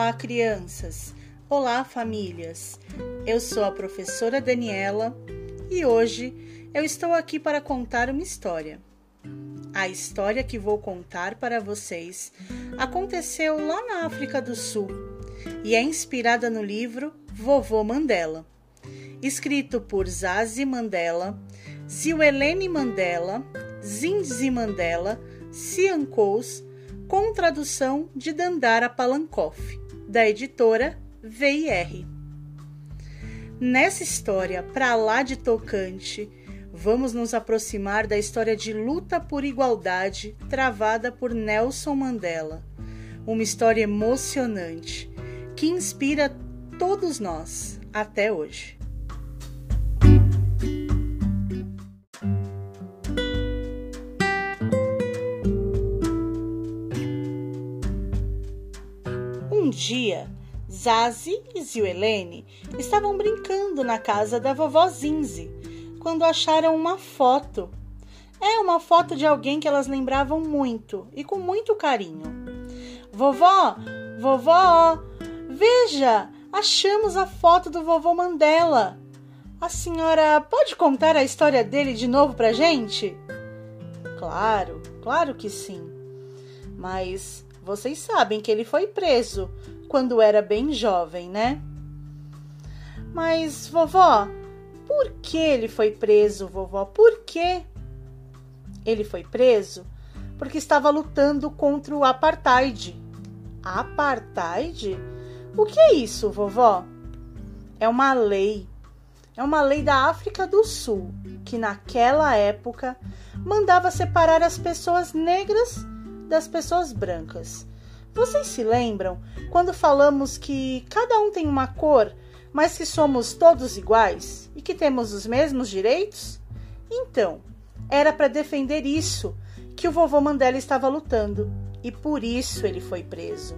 Olá, crianças! Olá, famílias! Eu sou a professora Daniela e hoje eu estou aqui para contar uma história. A história que vou contar para vocês aconteceu lá na África do Sul e é inspirada no livro Vovô Mandela, escrito por Zazi Mandela, Zilelene Mandela, Zinzi Mandela, Cian com tradução de Dandara Palankoff, da editora VIR. Nessa história, para lá de tocante, vamos nos aproximar da história de luta por igualdade travada por Nelson Mandela. Uma história emocionante que inspira todos nós até hoje. Dia, Zazi e Zilelene estavam brincando na casa da vovó Zinzi quando acharam uma foto. É uma foto de alguém que elas lembravam muito e com muito carinho. Vovó, vovó, veja, achamos a foto do vovô Mandela. A senhora pode contar a história dele de novo pra gente? Claro, claro que sim. Mas vocês sabem que ele foi preso quando era bem jovem, né? Mas, vovó, por que ele foi preso, vovó? Por quê? Ele foi preso porque estava lutando contra o apartheid. Apartheid? O que é isso, vovó? É uma lei. É uma lei da África do Sul que, naquela época, mandava separar as pessoas negras das pessoas brancas. Vocês se lembram quando falamos que cada um tem uma cor, mas que somos todos iguais e que temos os mesmos direitos? Então, era para defender isso que o vovô Mandela estava lutando e por isso ele foi preso.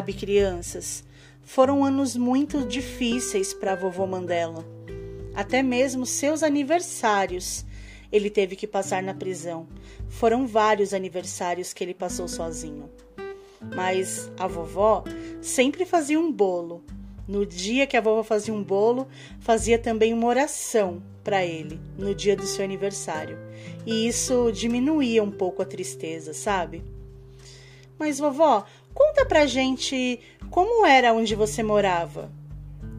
Sabe, crianças, foram anos muito difíceis para vovô Mandela. Até mesmo seus aniversários ele teve que passar na prisão. Foram vários aniversários que ele passou sozinho. Mas a vovó sempre fazia um bolo. No dia que a vovó fazia um bolo, fazia também uma oração para ele, no dia do seu aniversário. E isso diminuía um pouco a tristeza, sabe? Mas vovó, conta pra gente como era onde você morava.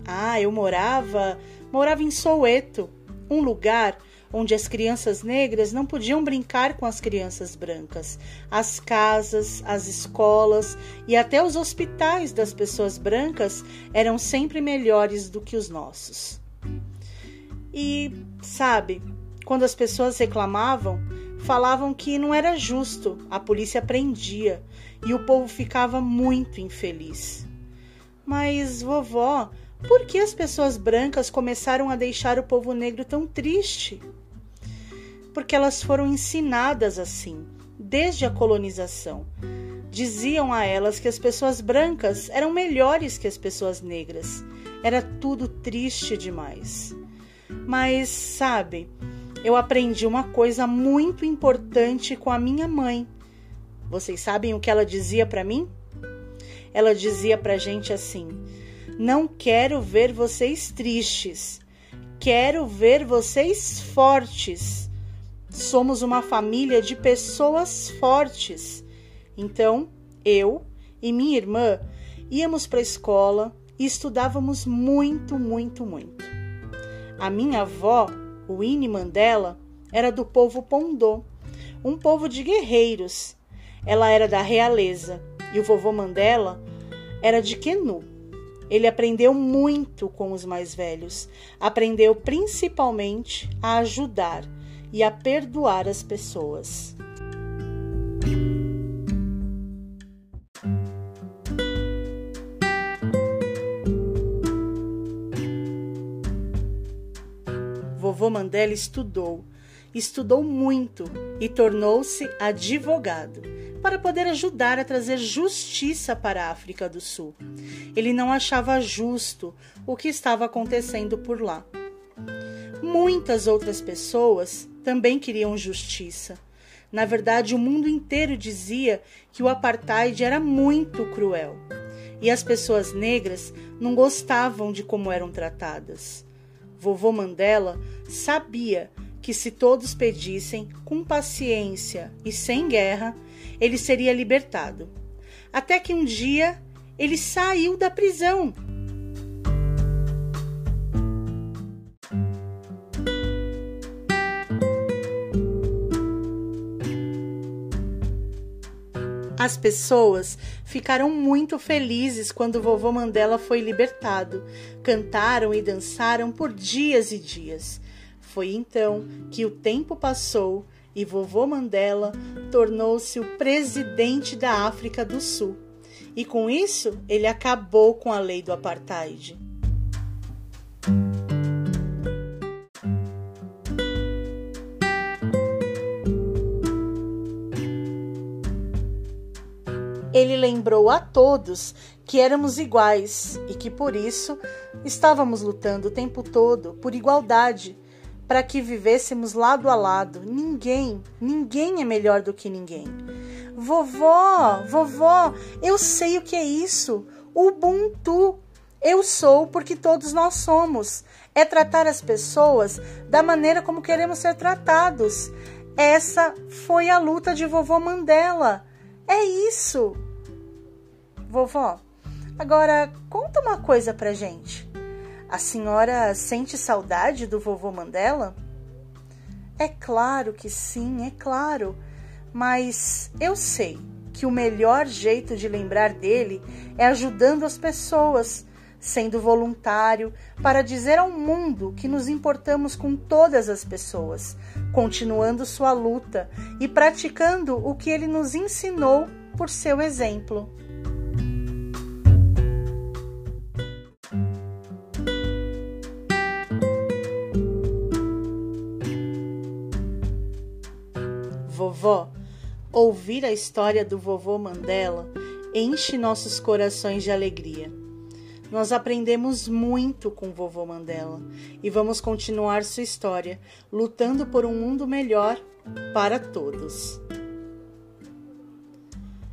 Ah, eu morava, morava em Soweto, um lugar onde as crianças negras não podiam brincar com as crianças brancas. As casas, as escolas e até os hospitais das pessoas brancas eram sempre melhores do que os nossos. E, sabe, quando as pessoas reclamavam, falavam que não era justo, a polícia prendia e o povo ficava muito infeliz. Mas, vovó, por que as pessoas brancas começaram a deixar o povo negro tão triste? Porque elas foram ensinadas assim, desde a colonização. Diziam a elas que as pessoas brancas eram melhores que as pessoas negras. Era tudo triste demais. Mas, sabe, eu aprendi uma coisa muito importante com a minha mãe. Vocês sabem o que ela dizia para mim? Ela dizia pra gente assim: Não quero ver vocês tristes, quero ver vocês fortes. Somos uma família de pessoas fortes. Então, eu e minha irmã íamos para a escola e estudávamos muito, muito, muito. A minha avó o Winnie Mandela era do povo Pondô, um povo de guerreiros. Ela era da realeza e o vovô Mandela era de Quenu. Ele aprendeu muito com os mais velhos. Aprendeu principalmente a ajudar e a perdoar as pessoas. Vovô Mandela estudou, estudou muito e tornou-se advogado. para poder ajudar a trazer justiça para a África do Sul. Ele não achava justo o que estava acontecendo por lá. Muitas outras pessoas também queriam justiça. Na verdade, o mundo inteiro dizia que o apartheid era muito cruel e as pessoas negras não gostavam de como eram tratadas. Vovô Mandela sabia que se todos pedissem com paciência e sem guerra, ele seria libertado. Até que um dia ele saiu da prisão. As pessoas ficaram muito felizes quando vovô Mandela foi libertado. Cantaram e dançaram por dias e dias. Foi então que o tempo passou e vovô Mandela tornou-se o presidente da África do Sul. E com isso, ele acabou com a lei do apartheid. Ele lembrou a todos que éramos iguais e que por isso estávamos lutando o tempo todo por igualdade para que vivêssemos lado a lado. Ninguém, ninguém é melhor do que ninguém. Vovó, vovó, eu sei o que é isso. Ubuntu. Eu sou porque todos nós somos. É tratar as pessoas da maneira como queremos ser tratados. Essa foi a luta de vovó Mandela. É isso. Vovó, agora conta uma coisa pra gente. A senhora sente saudade do vovô Mandela? É claro que sim, é claro. Mas eu sei que o melhor jeito de lembrar dele é ajudando as pessoas, sendo voluntário, para dizer ao mundo que nos importamos com todas as pessoas, continuando sua luta e praticando o que ele nos ensinou por seu exemplo. Vovó, ouvir a história do vovô Mandela enche nossos corações de alegria. Nós aprendemos muito com vovô Mandela e vamos continuar sua história, lutando por um mundo melhor para todos.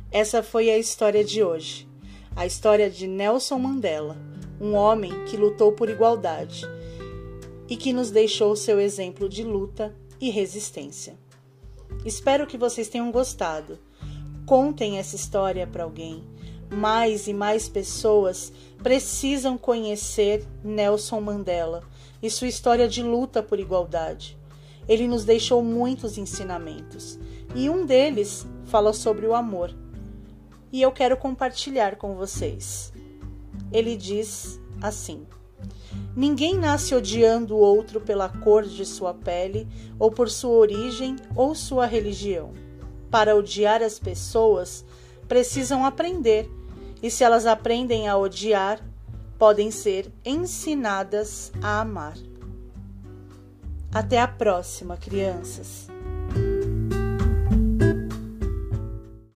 Essa foi a história de hoje. A história de Nelson Mandela, um homem que lutou por igualdade e que nos deixou seu exemplo de luta e resistência. Espero que vocês tenham gostado. Contem essa história para alguém. Mais e mais pessoas precisam conhecer Nelson Mandela e sua história de luta por igualdade. Ele nos deixou muitos ensinamentos e um deles fala sobre o amor. E eu quero compartilhar com vocês. Ele diz assim: Ninguém nasce odiando o outro pela cor de sua pele, ou por sua origem ou sua religião. Para odiar as pessoas, precisam aprender, e se elas aprendem a odiar, podem ser ensinadas a amar. Até a próxima, crianças!